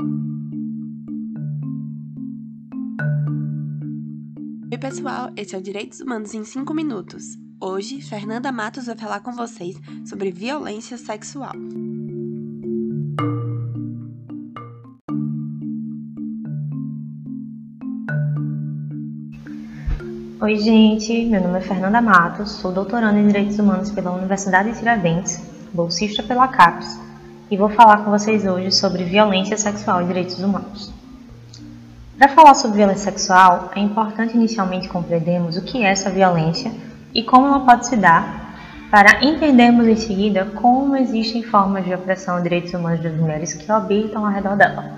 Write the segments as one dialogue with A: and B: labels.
A: Oi, pessoal, esse é o Direitos Humanos em 5 Minutos. Hoje, Fernanda Matos vai falar com vocês sobre violência sexual.
B: Oi, gente, meu nome é Fernanda Matos, sou doutoranda em Direitos Humanos pela Universidade de Tiradentes, bolsista pela CAPES, e vou falar com vocês hoje sobre violência sexual e direitos humanos. Para falar sobre violência sexual, é importante inicialmente compreendermos o que é essa violência e como ela pode se dar, para entendermos em seguida como existem formas de opressão de direitos humanos das mulheres que habitam ao redor dela.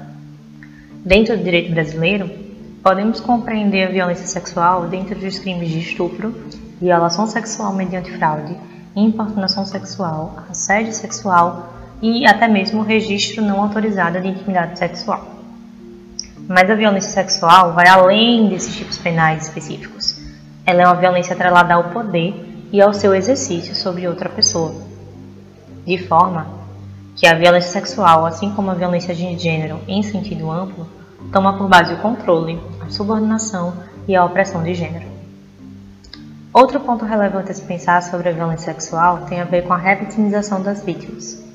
B: Dentro do direito brasileiro, podemos compreender a violência sexual dentro dos crimes de estupro, violação sexual mediante fraude, importunação sexual, assédio sexual e até mesmo registro não autorizado de intimidade sexual. Mas a violência sexual vai além desses tipos penais específicos. Ela é uma violência atrelada ao poder e ao seu exercício sobre outra pessoa. De forma que a violência sexual, assim como a violência de gênero em sentido amplo, toma por base o controle, a subordinação e a opressão de gênero. Outro ponto relevante a se pensar sobre a violência sexual tem a ver com a revitimização das vítimas.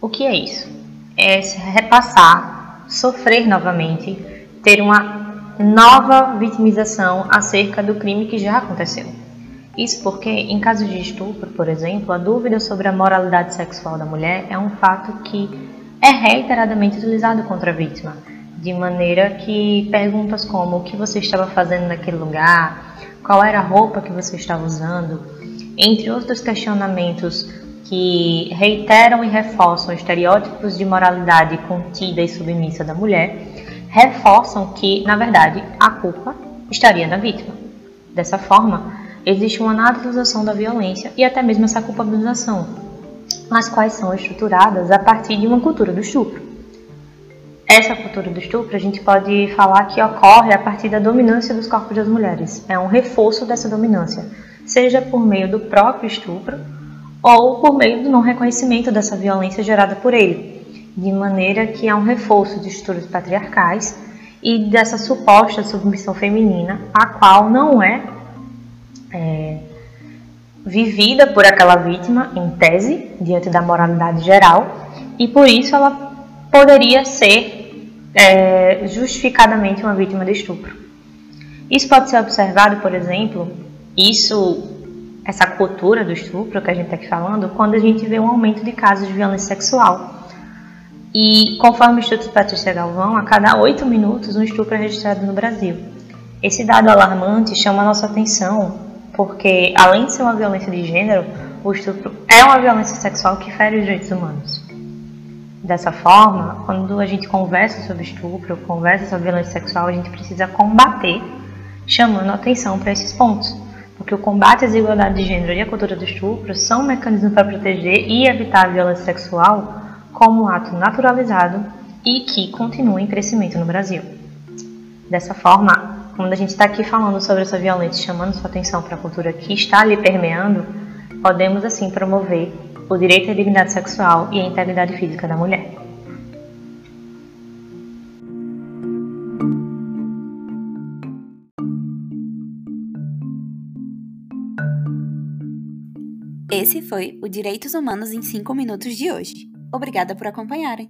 B: O que é isso? É repassar sofrer novamente, ter uma nova vitimização acerca do crime que já aconteceu. Isso porque, em casos de estupro, por exemplo, a dúvida sobre a moralidade sexual da mulher é um fato que é reiteradamente utilizado contra a vítima, de maneira que perguntas como o que você estava fazendo naquele lugar, qual era a roupa que você estava usando, entre outros questionamentos que reiteram e reforçam estereótipos de moralidade contida e submissa da mulher, reforçam que, na verdade, a culpa estaria na vítima. Dessa forma, existe uma naturalização da violência e até mesmo essa culpabilização, as quais são estruturadas a partir de uma cultura do estupro. Essa cultura do estupro a gente pode falar que ocorre a partir da dominância dos corpos das mulheres. É um reforço dessa dominância, seja por meio do próprio estupro ou por meio do não reconhecimento dessa violência gerada por ele, de maneira que há um reforço de estruturas patriarcais e dessa suposta submissão feminina, a qual não é, é vivida por aquela vítima, em tese, diante da moralidade geral, e por isso ela poderia ser é, justificadamente uma vítima de estupro. Isso pode ser observado, por exemplo, isso essa cultura do estupro que a gente está aqui falando, quando a gente vê um aumento de casos de violência sexual. E conforme o Instituto Patrícia Galvão, a cada oito minutos um estupro é registrado no Brasil. Esse dado alarmante chama a nossa atenção, porque além de ser uma violência de gênero, o estupro é uma violência sexual que fere os direitos humanos. Dessa forma, quando a gente conversa sobre estupro, conversa sobre violência sexual, a gente precisa combater, chamando atenção para esses pontos porque o combate à desigualdade de gênero e a cultura do estupro são mecanismos para proteger e evitar a violência sexual como um ato naturalizado e que continua em crescimento no Brasil. Dessa forma, quando a gente está aqui falando sobre essa violência, chamando sua atenção para a cultura que está ali permeando, podemos assim promover o direito à dignidade sexual e à integridade física da mulher.
A: Esse foi o Direitos Humanos em 5 Minutos de hoje. Obrigada por acompanharem!